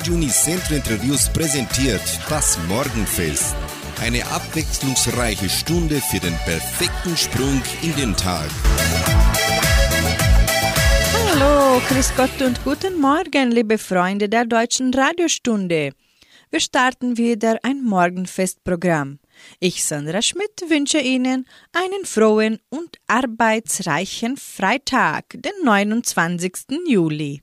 Radio Unicentro Interviews präsentiert das Morgenfest. Eine abwechslungsreiche Stunde für den perfekten Sprung in den Tag. Hallo, Grüß Gott und guten Morgen, liebe Freunde der deutschen Radiostunde. Wir starten wieder ein Morgenfestprogramm. Ich, Sandra Schmidt, wünsche Ihnen einen frohen und arbeitsreichen Freitag, den 29. Juli.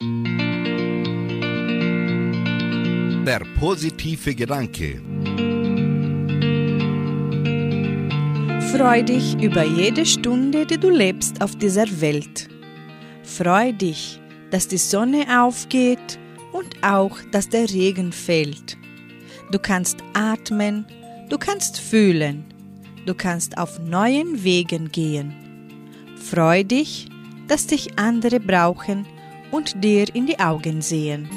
Der positive Gedanke. Freu dich über jede Stunde, die du lebst auf dieser Welt. Freu dich, dass die Sonne aufgeht und auch, dass der Regen fällt. Du kannst atmen, du kannst fühlen, du kannst auf neuen Wegen gehen. Freu dich, dass dich andere brauchen und dir in die Augen sehen.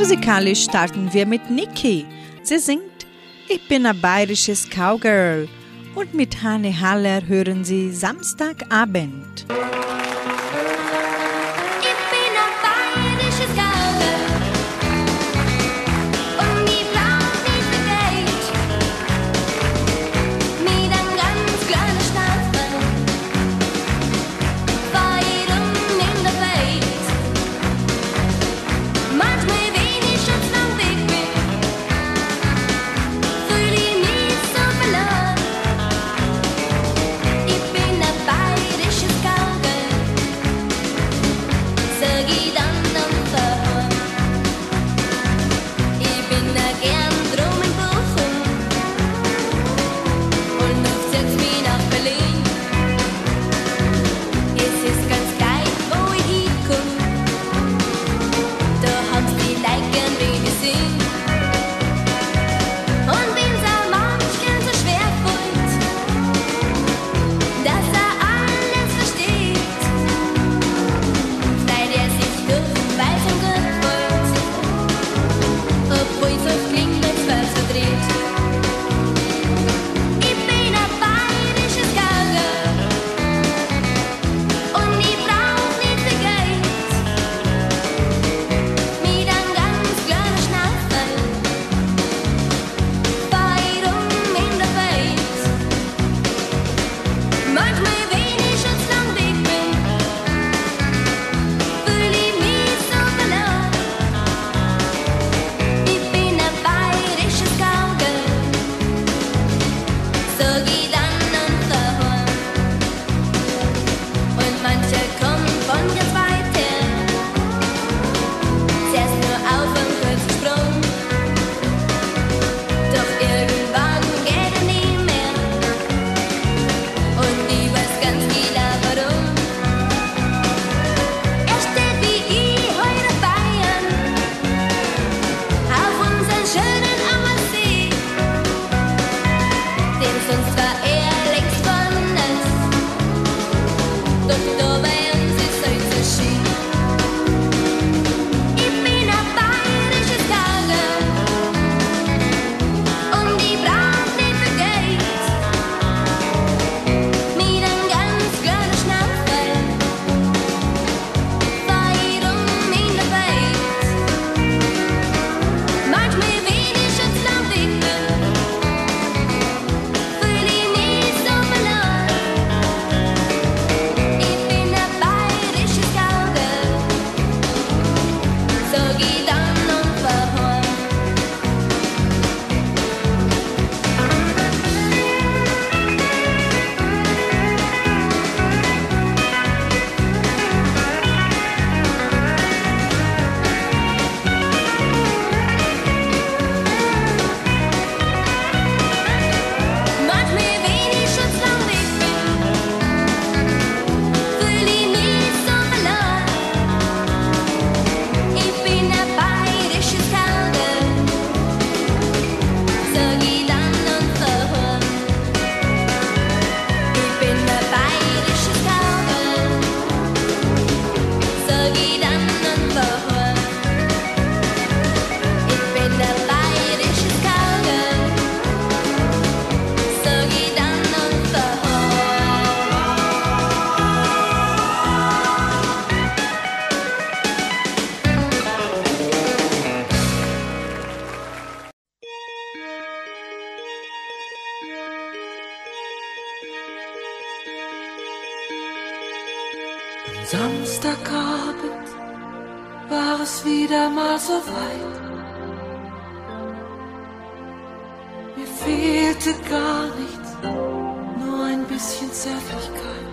Musikalisch starten wir mit Niki. Sie singt Ich bin ein bayerisches Cowgirl und mit Hanne Haller hören Sie Samstagabend. Ich Zärtlichkeit.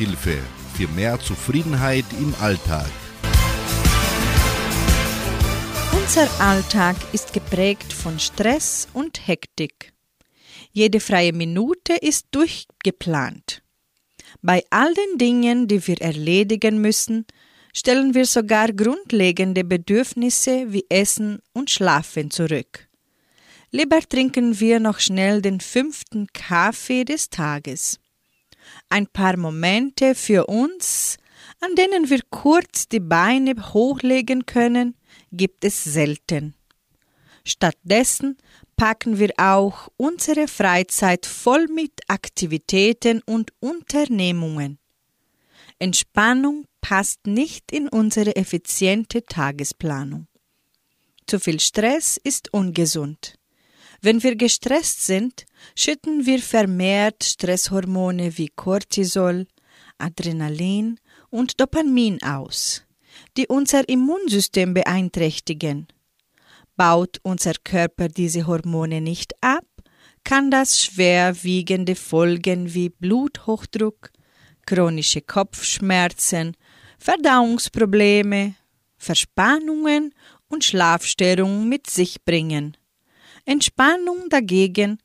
Lebenshilfe für mehr Zufriedenheit im Alltag. Unser Alltag ist geprägt von Stress und Hektik. Jede freie Minute ist durchgeplant. Bei all den Dingen, die wir erledigen müssen, stellen wir sogar grundlegende Bedürfnisse wie Essen und Schlafen zurück. Lieber trinken wir noch schnell den fünften Kaffee des Tages. Ein paar Momente für uns, an denen wir kurz die Beine hochlegen können, gibt es selten. Stattdessen packen wir auch unsere Freizeit voll mit Aktivitäten und Unternehmungen. Entspannung passt nicht in unsere effiziente Tagesplanung. Zu viel Stress ist ungesund. Wenn wir gestresst sind, schütten wir vermehrt Stresshormone wie Cortisol, Adrenalin und Dopamin aus, die unser Immunsystem beeinträchtigen. Baut unser Körper diese Hormone nicht ab, kann das schwerwiegende Folgen wie Bluthochdruck, chronische Kopfschmerzen, Verdauungsprobleme, Verspannungen und Schlafstörungen mit sich bringen. Entspannung dagegen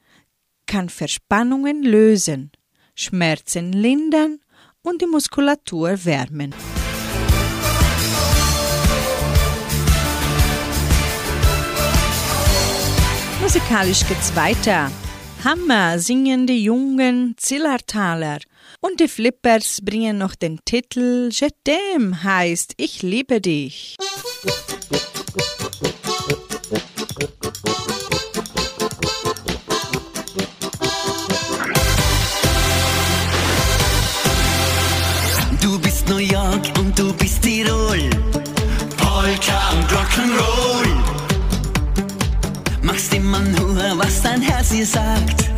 kann Verspannungen lösen, Schmerzen lindern und die Muskulatur wärmen. Musikalisch geht's weiter. Hammer singen die jungen Zillertaler und die Flippers bringen noch den Titel Je t'aime heißt Ich liebe dich. Du bist Tirol. Polka und Rock'n'Roll. Machst immer nur, was dein Herz dir sagt.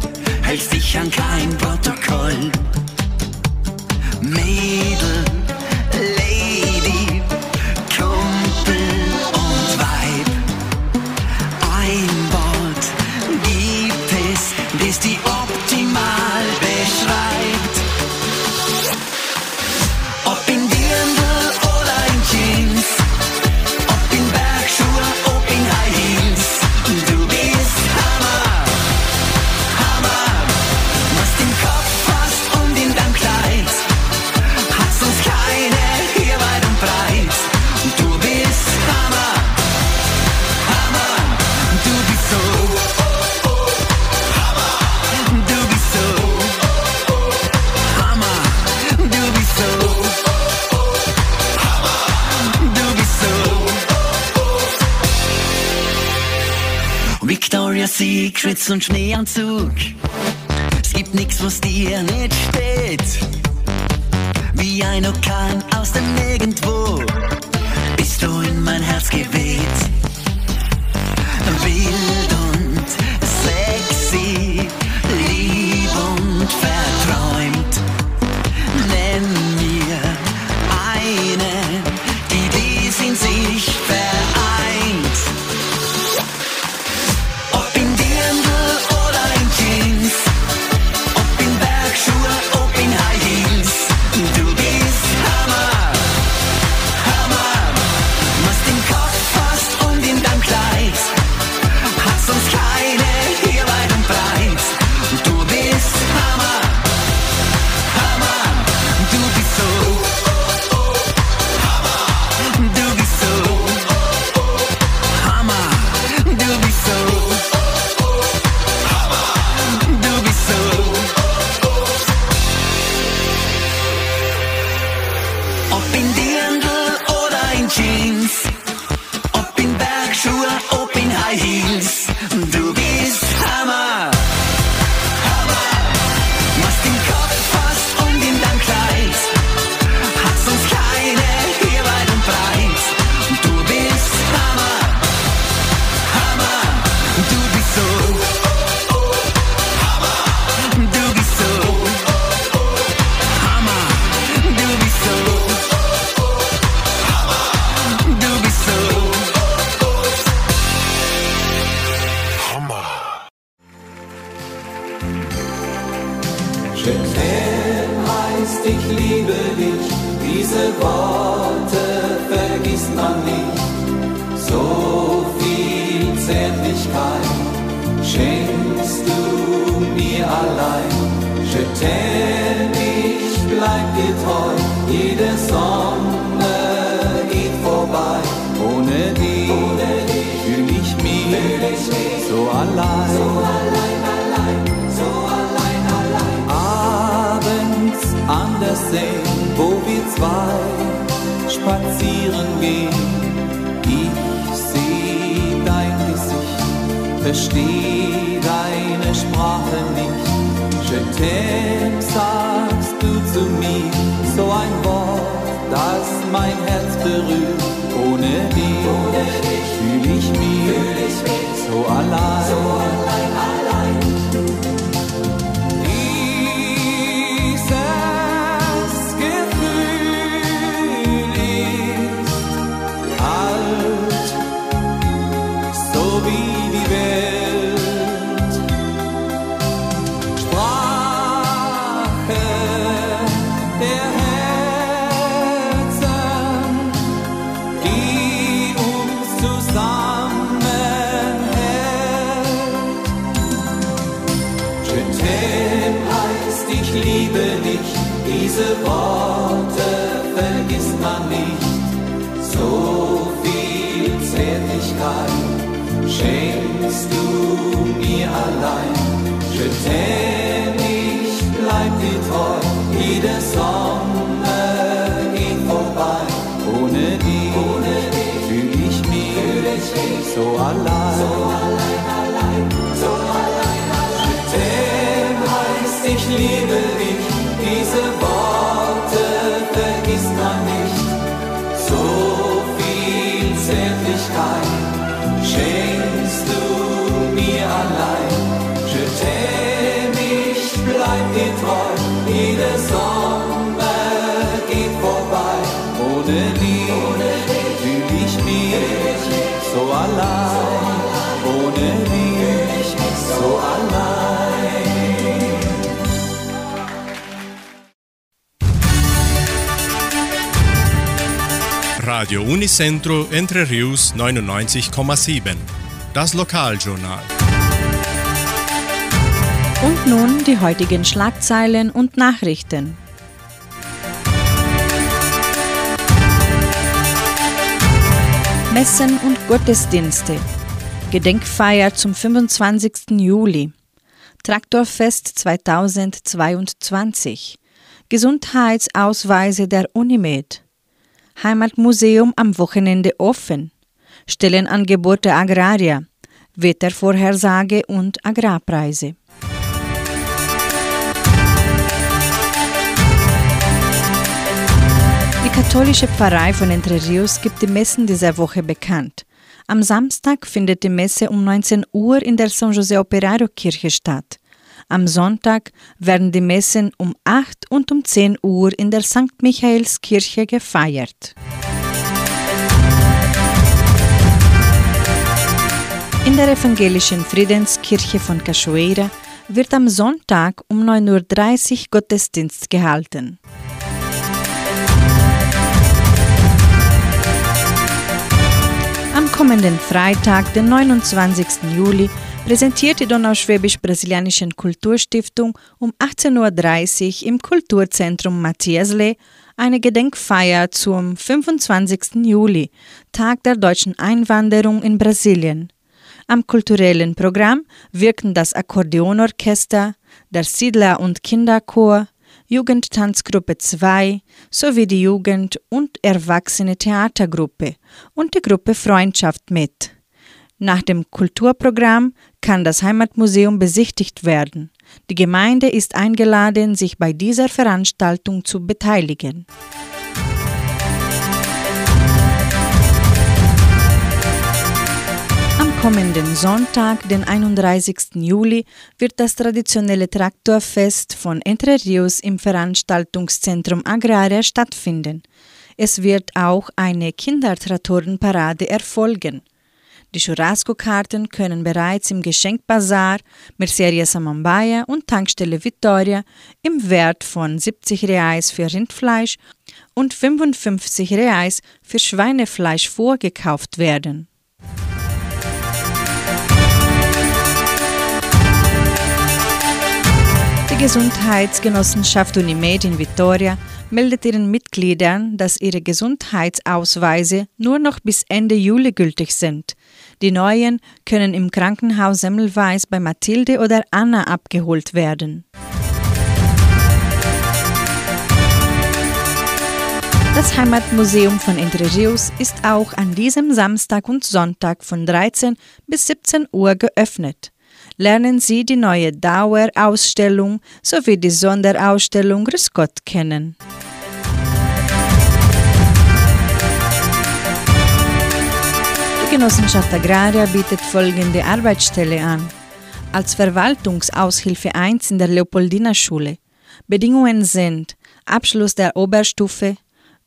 Hältst dich an kein Protokoll. Mädel, Lady, Kumpel und Weib. Ein Wort gibt es, das die Secrets und Schneeanzug. Es gibt nichts, was dir nicht steht. Wie ein Orkan aus dem Nirgendwo bist du in mein Herz geweht. Wild und sexy, lieb und verträumt. Je t'aime, ich bleib treu, jede Sonne geht vorbei. Ohne dich, Ohne ich mich so allein. So allein, Radio Unicentro Entre Rius 99,7. Das Lokaljournal. Und nun die heutigen Schlagzeilen und Nachrichten. Messen und Gottesdienste. Gedenkfeier zum 25. Juli. Traktorfest 2022. Gesundheitsausweise der Unimed. Heimatmuseum am Wochenende offen. Stellenangebote Agrarier. Wettervorhersage und Agrarpreise. Die katholische Pfarrei von Entre Rios gibt die Messen dieser Woche bekannt. Am Samstag findet die Messe um 19 Uhr in der San José Operario Kirche statt. Am Sonntag werden die Messen um 8 und um 10 Uhr in der St. Michaelskirche gefeiert. In der evangelischen Friedenskirche von Cachoeira wird am Sonntag um 9.30 Uhr Gottesdienst gehalten. Am kommenden Freitag, den 29. Juli, präsentiert die Donauschwäbisch-Brasilianischen Kulturstiftung um 18.30 Uhr im Kulturzentrum Matthiasle eine Gedenkfeier zum 25. Juli, Tag der deutschen Einwanderung in Brasilien. Am kulturellen Programm wirken das Akkordeonorchester, der Siedler- und Kinderchor, Jugendtanzgruppe 2 sowie die Jugend- und Erwachsene Theatergruppe und die Gruppe Freundschaft mit. Nach dem Kulturprogramm kann das Heimatmuseum besichtigt werden. Die Gemeinde ist eingeladen, sich bei dieser Veranstaltung zu beteiligen. Am kommenden Sonntag, den 31. Juli, wird das traditionelle Traktorfest von Entre Rios im Veranstaltungszentrum Agraria stattfinden. Es wird auch eine Kindertraktorenparade erfolgen. Die Churrasco-Karten können bereits im Geschenkbazar Merceria Samambaia und Tankstelle Vittoria im Wert von 70 Reais für Rindfleisch und 55 Reais für Schweinefleisch vorgekauft werden. Die Gesundheitsgenossenschaft Unimed in Vitoria meldet ihren Mitgliedern, dass ihre Gesundheitsausweise nur noch bis Ende Juli gültig sind. Die neuen können im Krankenhaus Semmelweis bei Mathilde oder Anna abgeholt werden. Das Heimatmuseum von Entre Rios ist auch an diesem Samstag und Sonntag von 13 bis 17 Uhr geöffnet. Lernen Sie die neue Dauerausstellung sowie die Sonderausstellung Grüß Gott kennen. Genossenschaft Agraria bietet folgende Arbeitsstelle an. Als Verwaltungsaushilfe 1 in der Leopoldina-Schule. Bedingungen sind Abschluss der Oberstufe,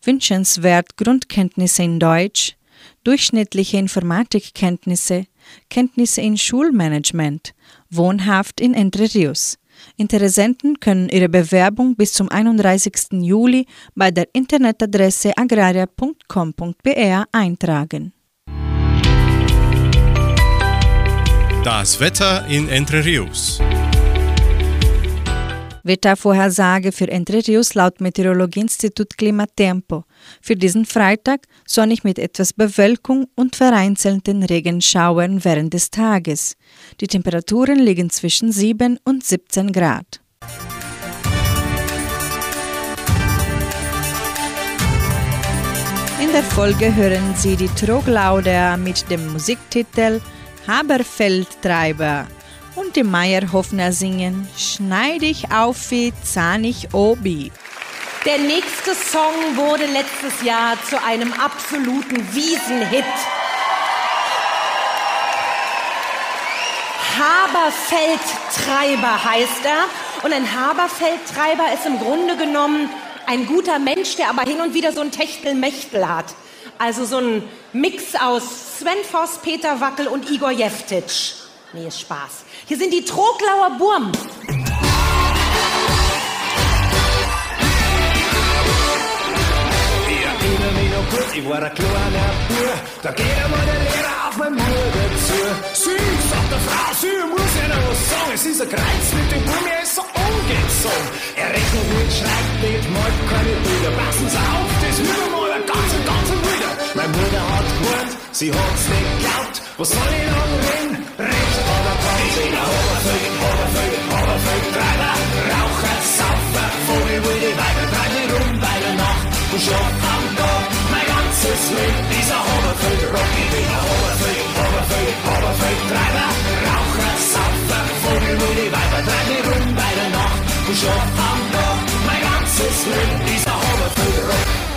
wünschenswert Grundkenntnisse in Deutsch, durchschnittliche Informatikkenntnisse, Kenntnisse in Schulmanagement, wohnhaft in Entre Rios. Interessenten können ihre Bewerbung bis zum 31. Juli bei der Internetadresse agraria.com.br eintragen. Das Wetter in Entre Rios. Wettervorhersage für Entre Rios laut Meteorologieinstitut Klimatempo. Für diesen Freitag sonnig mit etwas Bewölkung und vereinzelten Regenschauern während des Tages. Die Temperaturen liegen zwischen 7 und 17 Grad. In der Folge hören Sie die Troglauder mit dem Musiktitel Haberfeldtreiber und die Meierhoffner singen Schneidig auf wie zahnig obi. Der nächste Song wurde letztes Jahr zu einem absoluten Wiesenhit. Haberfeldtreiber heißt er. Und ein Haberfeldtreiber ist im Grunde genommen ein guter Mensch, der aber hin und wieder so ein Techtelmechtel hat. Also so ein Mix aus Sven Voss, Peter Wackel und Igor Jeftic. Nee, ist Spaß. Hier sind die Troglauer Burm. Ich war ein kleiner Bub, da geht einmal der Lehrer auf mein Bruder zu. Sie, sagt der Frau, sie muss ja noch was sagen. Es ist ein Kreuz mit dem Burm, er ist so ungezogen. Er rechnet mit, schreibt mit, malt keine Bilder. Passen Sie auf, das will er mal ein ganz, ganz sie hat's nicht geglaubt. Was soll ich noch reden? Recht oder ein Oberfeld, Oberfeld, Oberfeld, Treiber, Raucher, Saufer, Vogel, wilde Weiber, treibe rum bei der Nacht und schlaf am Tag. Mein ganzes Leben dieser Oberfeld, Rock, ich bin ein Oberfeld, Oberfeld, Oberfeld, Treiber, Raucher, Saufer, Vogel, wilde Weiber, treibe rum bei der Nacht und schlaf am Tag. Mein ganzes Leben dieser Oberfeld, Rock.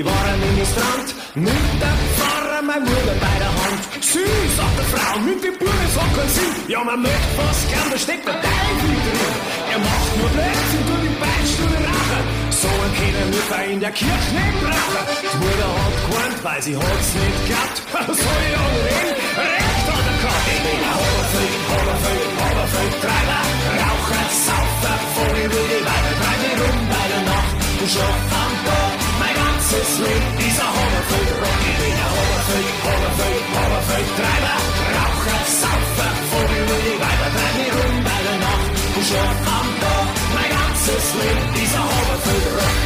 Ich war ein Ministrant, mit der Pfarrer, mein Bruder bei der Hand. Sie, sagt die Frau, mit dem Burgen so keinen Sinn. Ja, man möchte fast gern, da steckt der Teufel drin. Er macht nur Blödsinn, tut die Beichtstuhl rauchen. So einen können wir in der Kirche nicht brauchen. Die Mutter hat gewarnt, weil sie hat's nicht gehabt. Was soll ich auch reden? Recht hat er gehabt. Ich bin ein Oberfeld, Oberfeld, Oberfeld, Treiber, Raucher, Saufer, Vogel, wilde Weiber, treibe rum bei der Nacht. Du schlaf am Tag, mein ganzes Leben, dieser Oberfeld, Rock, ich bin ein Oberfeld, Oberfeld, Oberfeld, Treiber, Raucher, Saufer, Vogel, wilde Weiber, treibe rum bei der Nacht. Du schlaf am Tag, mein ganzes Leben, dieser Oberfeld, Rock.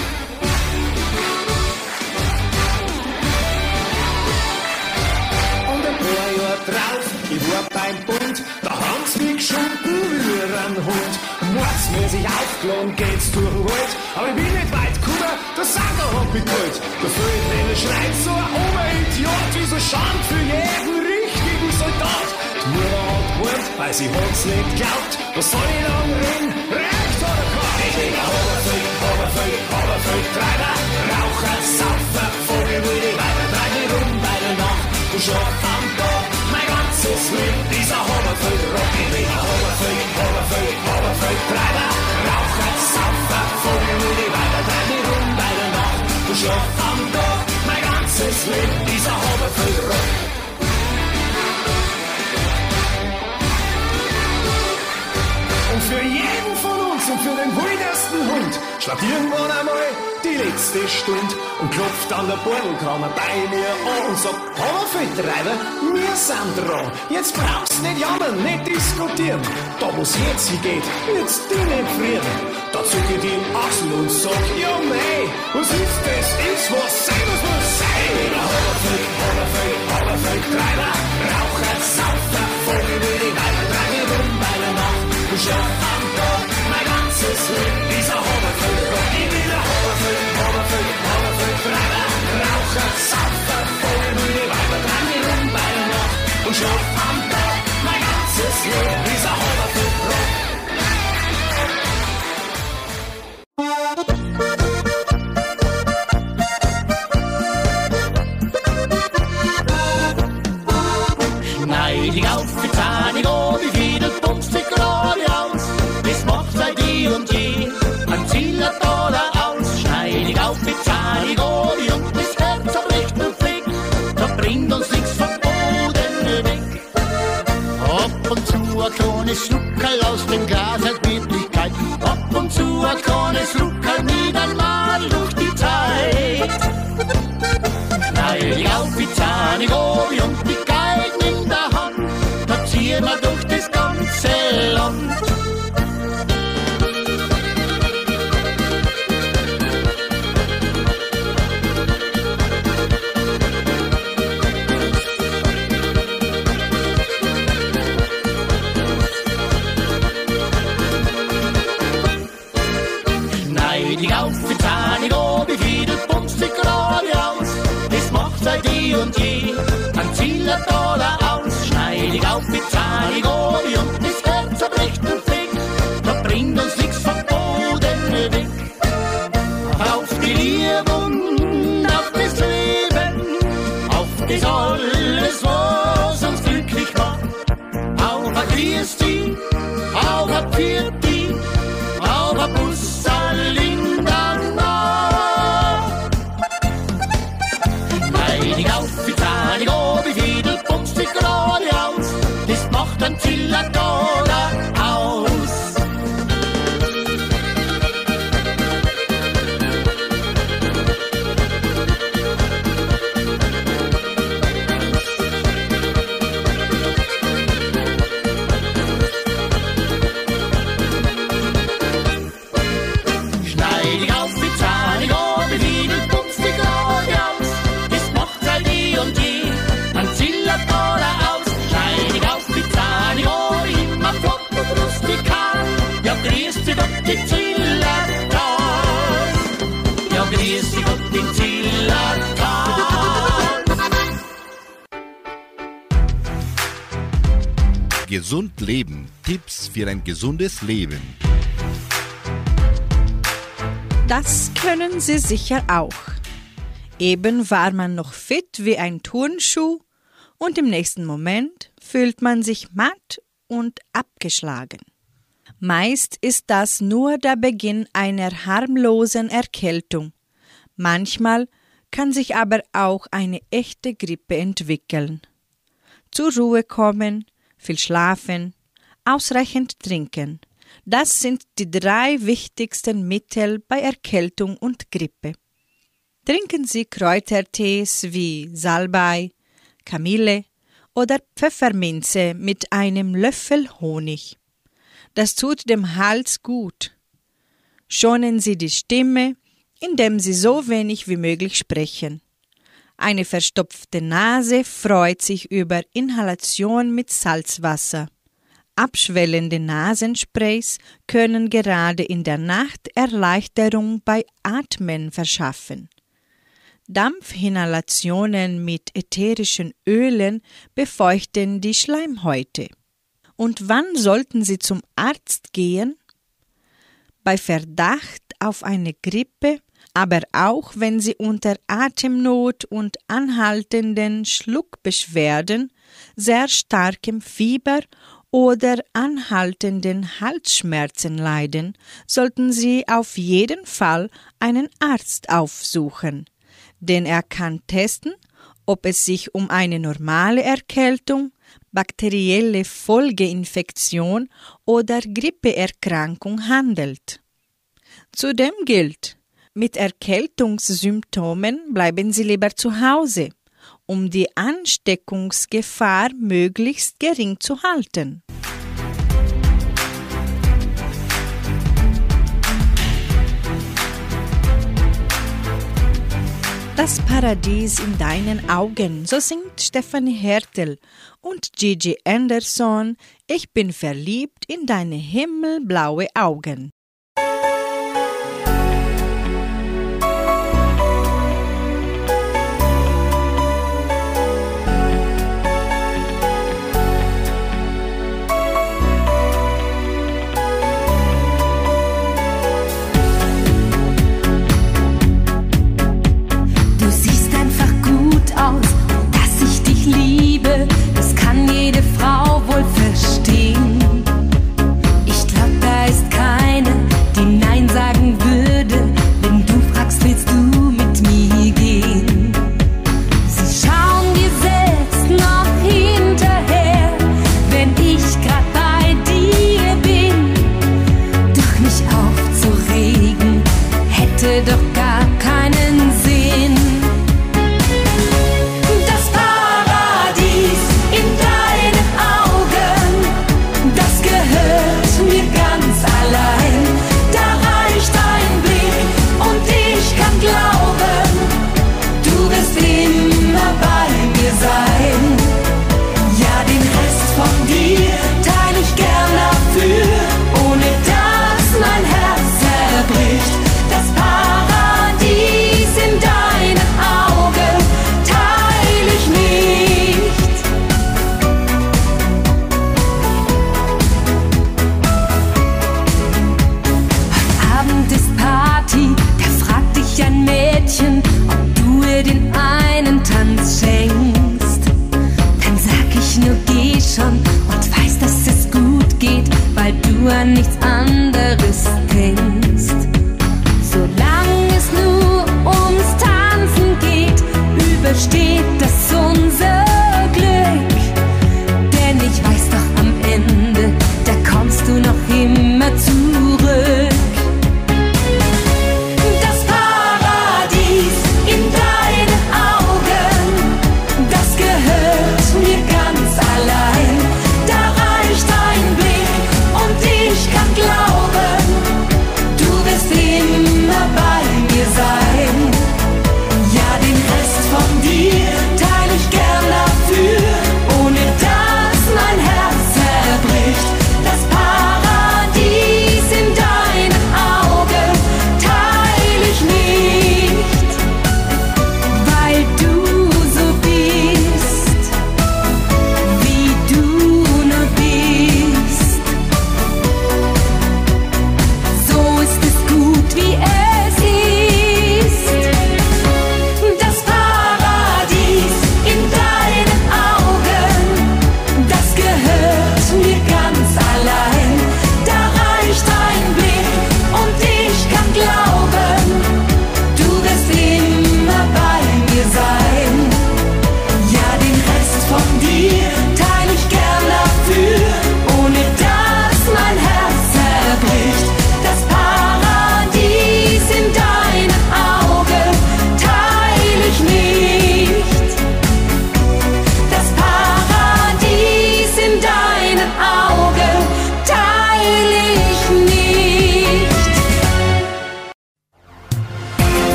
Und ein paar Jahre drauf, ich war beim Bund, da haben's mich geschunden wie ein Hund. Mordsmäßig aufgeladen geht's durch den Wald, aber ich bin nicht weit gekommen, der Sager hat mich geholt. Da fällt wenn er schreit so ein Oberidiot, wie so Schand für jeden richtigen Soldat. Die Mutter hat gewarnt, weil sie hat's nicht glaubt. Was soll ich dann reden? Recht oder gehabt? Ich bin ein Oberfeld, Oberfeld, Oberfeld, Treiber, Raucher, Saufer, Vogel, wilde Weiber, treibe rum bei der Nacht. Du schlaf am Tag, mein ganzes Leben, dieser Oberfeld, Rock, ich bin ein Oberfeld, Oberfeld, Oberfeld, Du schlaf am Tag, mein ganzes Leben, dieser Oberfeld, Rock. Und für jeden und für den wildesten Hund schlägt irgendwann einmal die letzte Stunde und klopft an der Bordelkammer bei mir an und sagt, Hammerfeldtreiber, wir sind dran. Jetzt brauchst nicht jammern, nicht diskutieren. Da wo's jetzt hingeht, wird's dir nicht frieren. Da zuck ich die Achsel und sag, ja mei, was ist das? Ist was sein, was muss sein. Ich ein Hammerfeld, Hammerfeld, Hammerfeldtreiber, Raucher, Saufer, Vogel, wilde Weiber, treibe rum bei der Nacht. schlaf am Dieser Haberfeld, ich will ein Haberfeld, Haberfeld, Haberfeld, Treiber, Raucher, Saufer, Vogelmüde, Weiber, dran die rum bei der Nacht und schlaf am Tag mein ganzes Leben. Dieser Haberfeld, wie und die Geigen in der Hand, da ziehen wir durch Gesund leben. Tipps für ein gesundes Leben. Das können Sie sicher auch. Eben war man noch fit wie ein Turnschuh und im nächsten Moment fühlt man sich matt und abgeschlagen. Meist ist das nur der Beginn einer harmlosen Erkältung. Manchmal kann sich aber auch eine echte Grippe entwickeln. Zur Ruhe kommen, viel schlafen, ausreichend trinken. Das sind die drei wichtigsten Mittel bei Erkältung und Grippe. Trinken Sie Kräutertees wie Salbei, Kamille oder Pfefferminze mit einem Löffel Honig. Das tut dem Hals gut. Schonen Sie die Stimme, indem Sie so wenig wie möglich sprechen. Eine verstopfte Nase freut sich über Inhalation mit Salzwasser. Abschwellende Nasensprays können gerade in der Nacht Erleichterung bei Atmen verschaffen. Dampfinhalationen mit ätherischen Ölen befeuchten die Schleimhäute. Und wann sollten Sie zum Arzt gehen? Bei Verdacht auf eine Grippe, aber auch wenn Sie unter Atemnot und anhaltenden Schluckbeschwerden, sehr starkem Fieber oder anhaltenden Halsschmerzen leiden, sollten Sie auf jeden Fall einen Arzt aufsuchen, denn er kann testen, ob es sich um eine normale Erkältung, bakterielle Folgeinfektion oder Grippeerkrankung handelt. Zudem gilt, mit Erkältungssymptomen bleiben Sie lieber zu Hause, um die Ansteckungsgefahr möglichst gering zu halten. Das Paradies in deinen Augen, so singt Stephanie Hertel und Gigi Anderson Ich bin verliebt in deine himmelblaue Augen.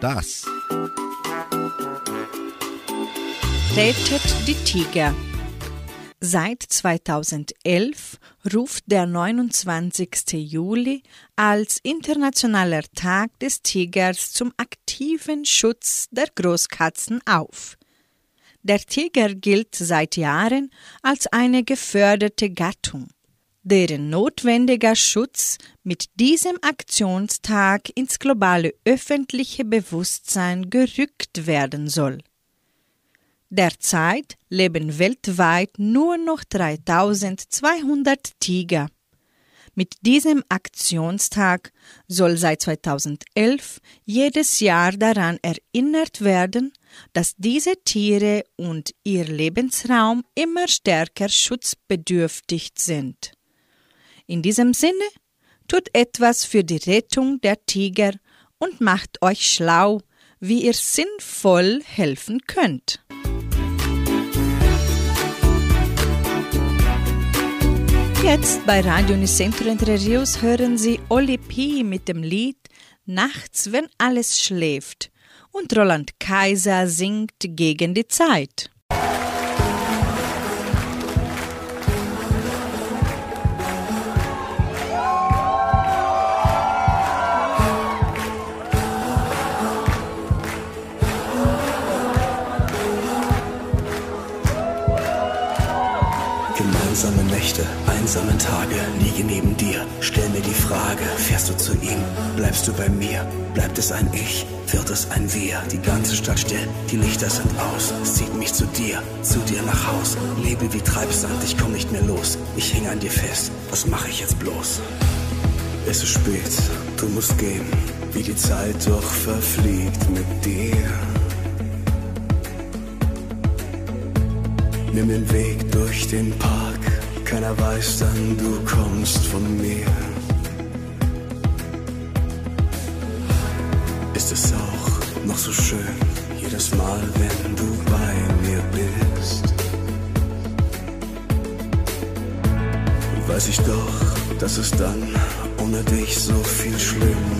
Das? Rettet die Tiger. Seit 2011 ruft der 29. Juli als internationaler Tag des Tigers zum aktiven Schutz der Großkatzen auf. Der Tiger gilt seit Jahren als eine geförderte Gattung, deren notwendiger Schutz mit diesem Aktionstag ins globale öffentliche Bewusstsein gerückt werden soll. Derzeit leben weltweit nur noch 3200 Tiger. Mit diesem Aktionstag soll seit 2011 jedes Jahr daran erinnert werden, dass diese Tiere und ihr Lebensraum immer stärker schutzbedürftig sind. In diesem Sinne, tut etwas für die Rettung der Tiger und macht euch schlau, wie ihr sinnvoll helfen könnt. Jetzt bei Radio Unicentro Entre hören Sie Oli P. mit dem Lied Nachts, wenn alles schläft und Roland Kaiser singt gegen die Zeit. Bleibst du bei mir? Bleibt es ein Ich? Wird es ein Wir? Die ganze Stadt still, die Lichter sind aus. Es zieht mich zu dir, zu dir nach Haus. Lebe wie Treibsand, ich komm nicht mehr los. Ich häng an dir fest, was mach ich jetzt bloß? Es ist spät, du musst gehen, wie die Zeit doch verfliegt mit dir. Nimm den Weg durch den Park, keiner weiß dann, du kommst von mir. Ist es auch noch so schön, jedes Mal, wenn du bei mir bist. Weiß ich doch, dass es dann ohne dich so viel schlimmer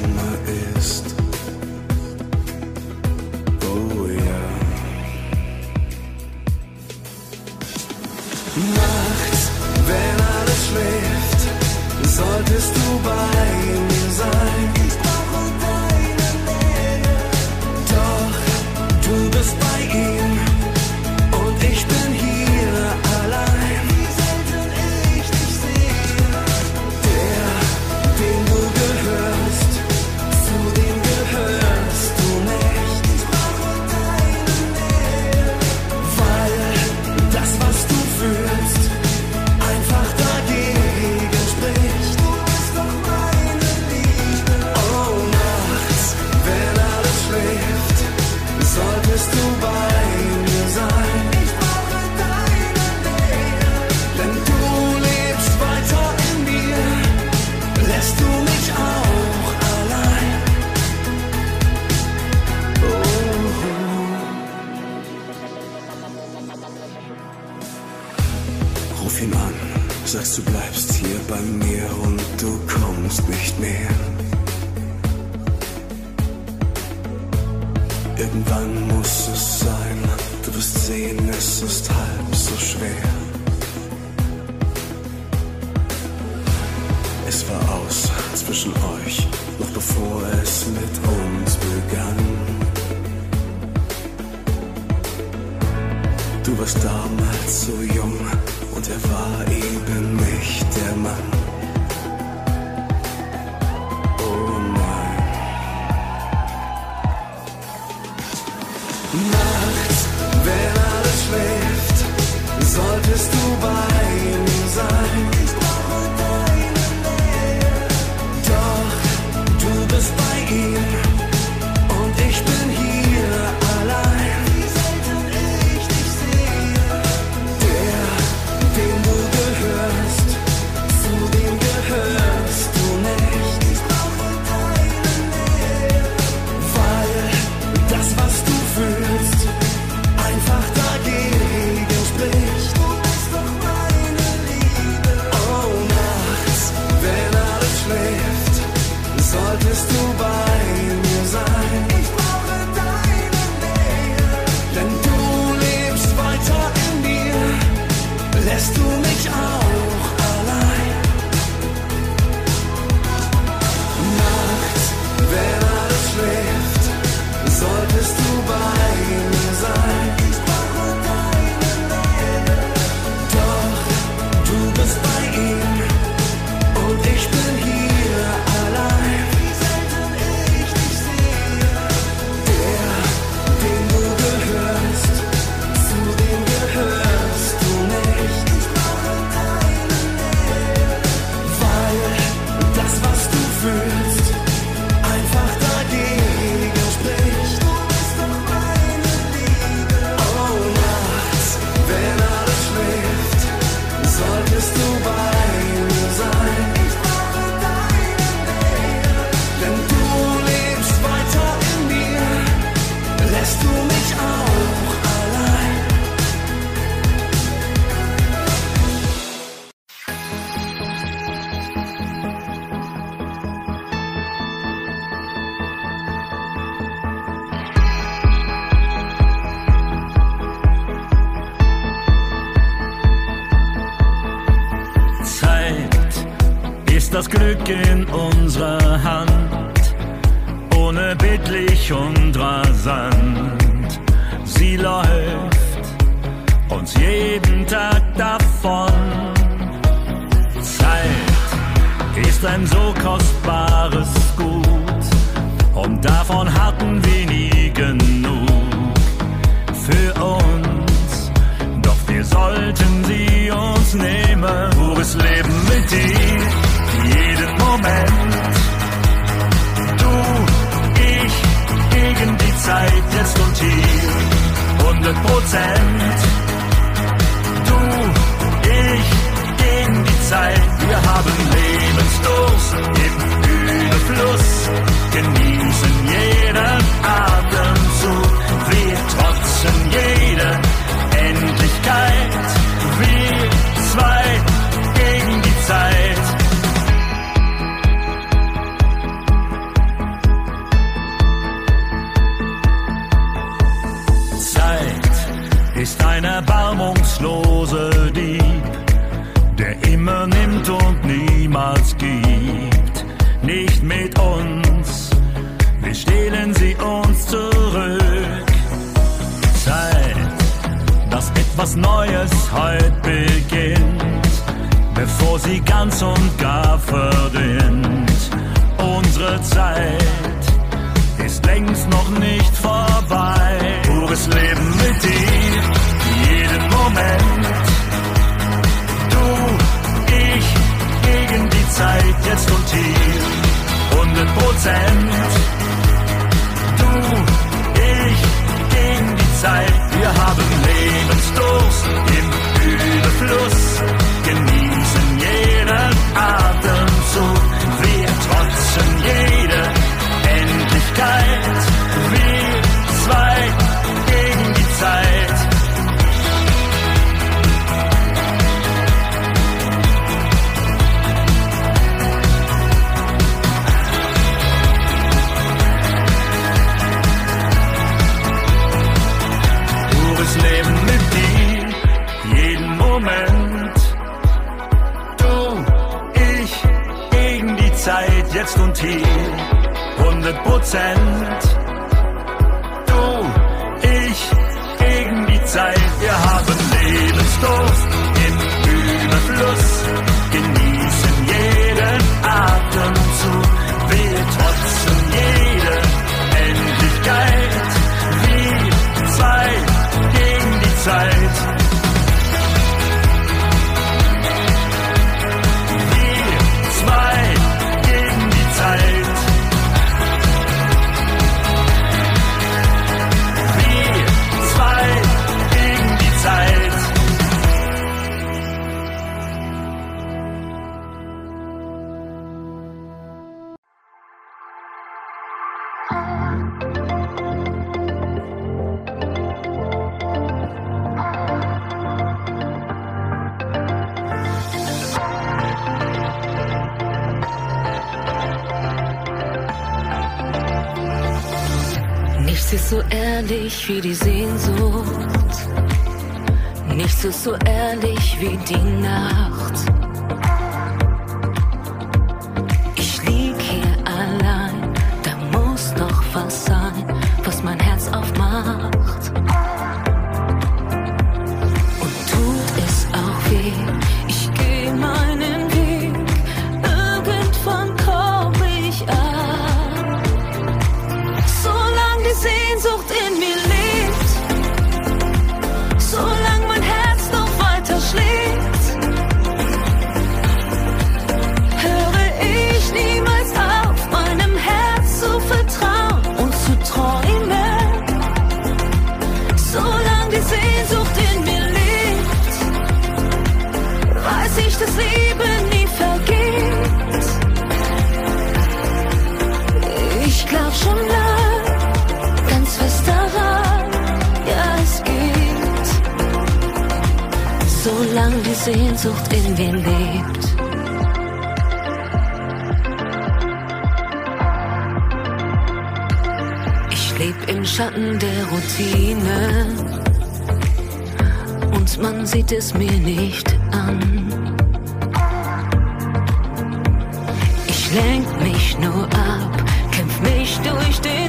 make mich own. Hier, 100 Prozent. Du, ich, gegen die Zeit, wir haben Lebensdurst im Überfluss, genießen jeden Atemzug, wir trotzen jede Endlichkeit, nimmt und niemals gibt. Nicht mit uns, wir stehlen sie uns zurück. Zeit, dass etwas Neues heute beginnt, bevor sie ganz und gar verdient. Unsere Zeit ist längst noch nicht vorbei. Pures Leben mit dir, jeden Moment. Zeit, jetzt und hier. 100 Prozent. Du, ich, gegen die Zeit. Wir haben Lebensdurst im Überfluss. Genießen jeden Atemzug. Wir trotzen jede Endlichkeit. Zeit, jetzt und hier. 100 Prozent. Du, ich, gegen die Zeit. Wir haben Lebensdurst im Überfluss. So ehrlich wie die Nacht. Sehnsucht in mir lebt. Ich leb im Schatten der Routine und man sieht es mir nicht an. Ich lenk mich nur ab, kämpf mich durch den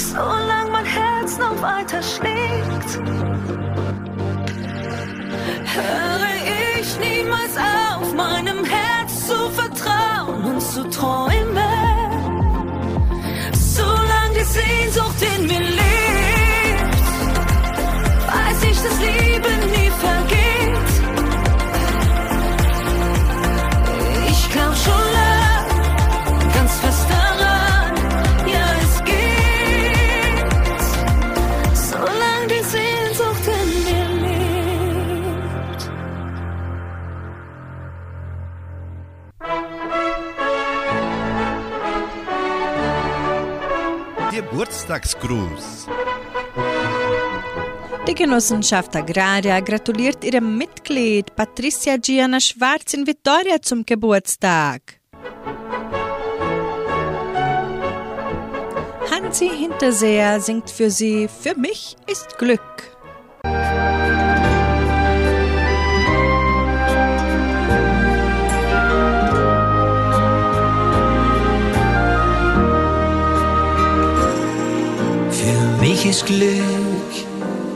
solange mein Herz noch weiter schlägt, höre ich niemals auf, meinem Herz zu vertrauen und zu träumen. Geburtstagsgruß. Die Genossenschaft Agraria gratuliert ihrem Mitglied Patricia Gianna Schwarz in Vittoria zum Geburtstag. Hansi Hinterseher singt für sie Für mich ist Glück. Für mich ist Glück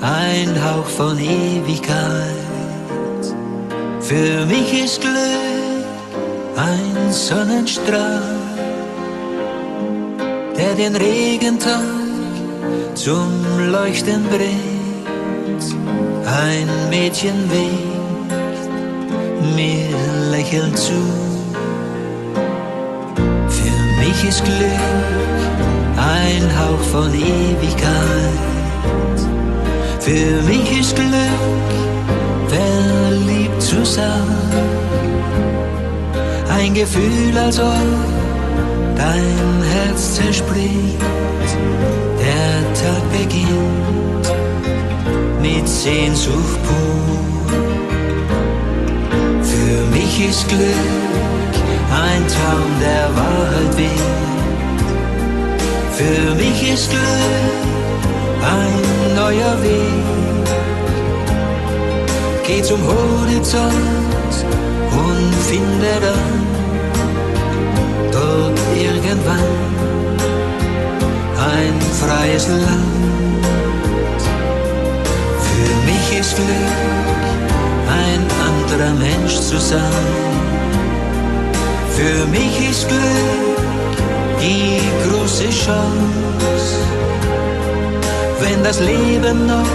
ein Hauch von Ewigkeit. Für mich ist Glück ein Sonnenstrahl, der den Regentag zum Leuchten bringt. Ein Mädchen winkt mir lächelnd zu. Für mich ist Glück ein Hauch von Ewigkeit. Für mich ist Glück, verliebt zu sein. Ein Gefühl, als ob dein Herz zerspringt. Der Tag beginnt mit Sehnsucht pur. Für mich ist Glück ein Traum, der Wahrheit will. Für mich ist Glück ein neuer Weg. Geh zum Horizont und finde dann dort irgendwann ein freies Land. Für mich ist Glück ein anderer Mensch zu sein. Für mich ist Glück die große Chance, wenn das Leben noch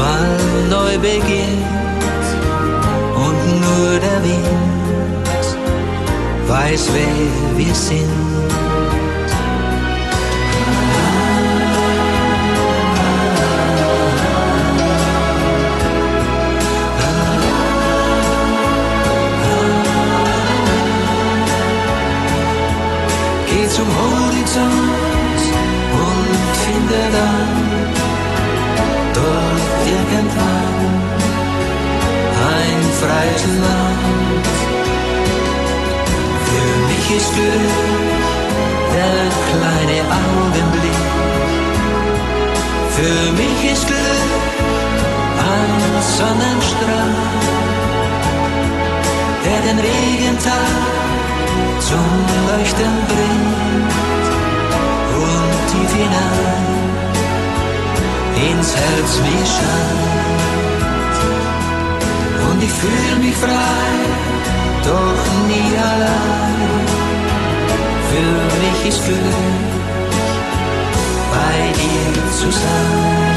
mal neu beginnt und nur der Wind weiß, wer wir sind. Finde dann dort irgendwann ein freies Land. Für mich ist Glück der kleine Augenblick. Für mich ist Glück ein Sonnenstrahl, der den Regentag zum Leuchten bringt ins Herz mir scheint. Und ich fühle mich frei, doch nie allein. Für mich ist Glück, bei dir zu sein.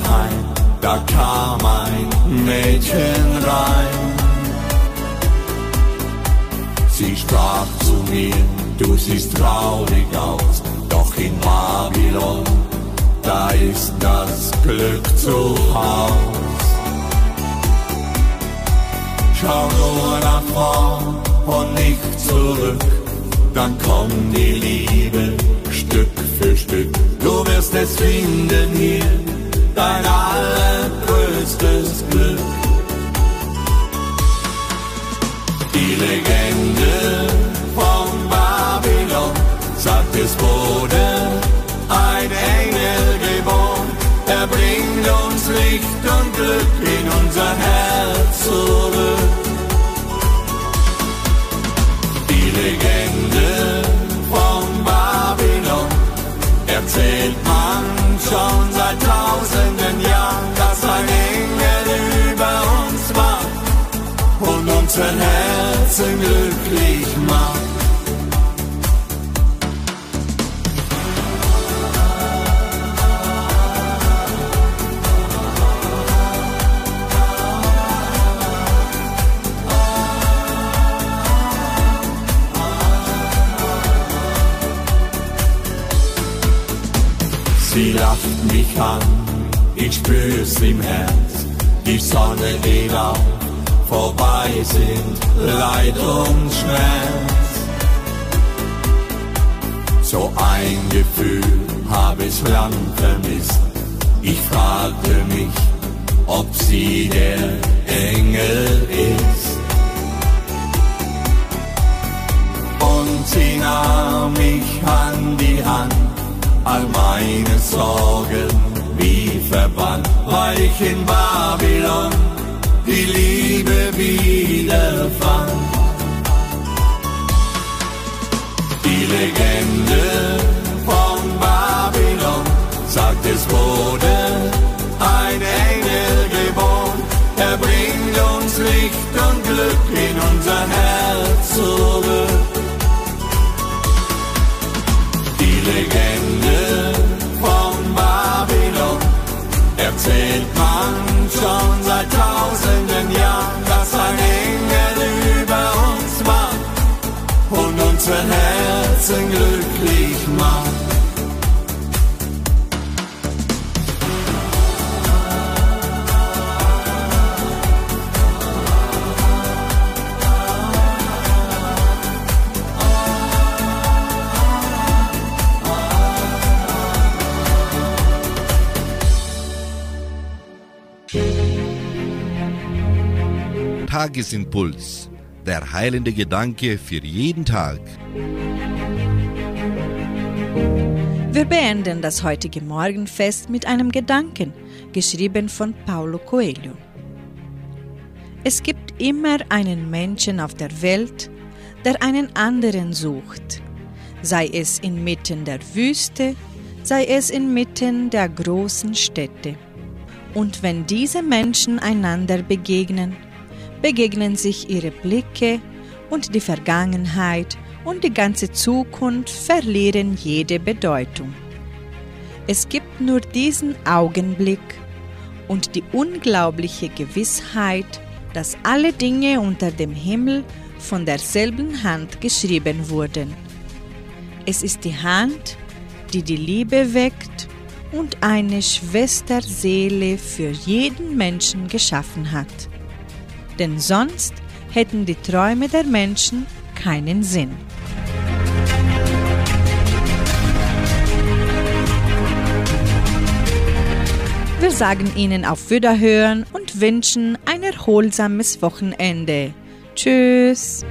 Daheim, da kam ein Mädchen rein. Sie sprach zu mir, du siehst traurig aus, doch in Babylon, da ist das Glück zu Haus. Schau nur nach vorn und nicht zurück, dann kommt die Liebe Stück für Stück. Du wirst es finden hier, dein allergrößtes Glück. Die Legende von Babylon sagt, es wurde ein Engel geboren. Er bringt uns Licht und Glück in unser Herz zurück. Seit tausenden Jahren, dass ein Engel über uns wacht und unser Herzen glücklich an, ich spür's im Herz, die Sonne geht auf, vorbei sind Leid und Schmerz. So ein Gefühl hab ich lang vermisst, ich fragte mich, ob sie der Engel ist. Und sie nahm mich an die Hand, all meine Sorgen wie verbannt, weil ich in Babylon die Liebe wiederfand. Die Legende von Babylon sagt, es wurde ein Engel geboren. Er bringt uns Licht und Glück in unser Herz zurück. Die Legende erzählt man schon seit tausenden Jahren, dass ein Engel über uns wacht und unser Herzen glücklich Tagesimpuls. Der heilende Gedanke für jeden Tag. Wir beenden das heutige Morgenfest mit einem Gedanken, geschrieben von Paulo Coelho. Es gibt immer einen Menschen auf der Welt, der einen anderen sucht, sei es inmitten der Wüste, sei es inmitten der großen Städte. Und wenn diese Menschen einander begegnen, begegnen sich ihre Blicke und die Vergangenheit und die ganze Zukunft verlieren jede Bedeutung. Es gibt nur diesen Augenblick und die unglaubliche Gewissheit, dass alle Dinge unter dem Himmel von derselben Hand geschrieben wurden. Es ist die Hand, die die Liebe weckt und eine Schwesterseele für jeden Menschen geschaffen hat. Denn sonst hätten die Träume der Menschen keinen Sinn. Wir sagen Ihnen auf Wiederhören und wünschen ein erholsames Wochenende. Tschüss.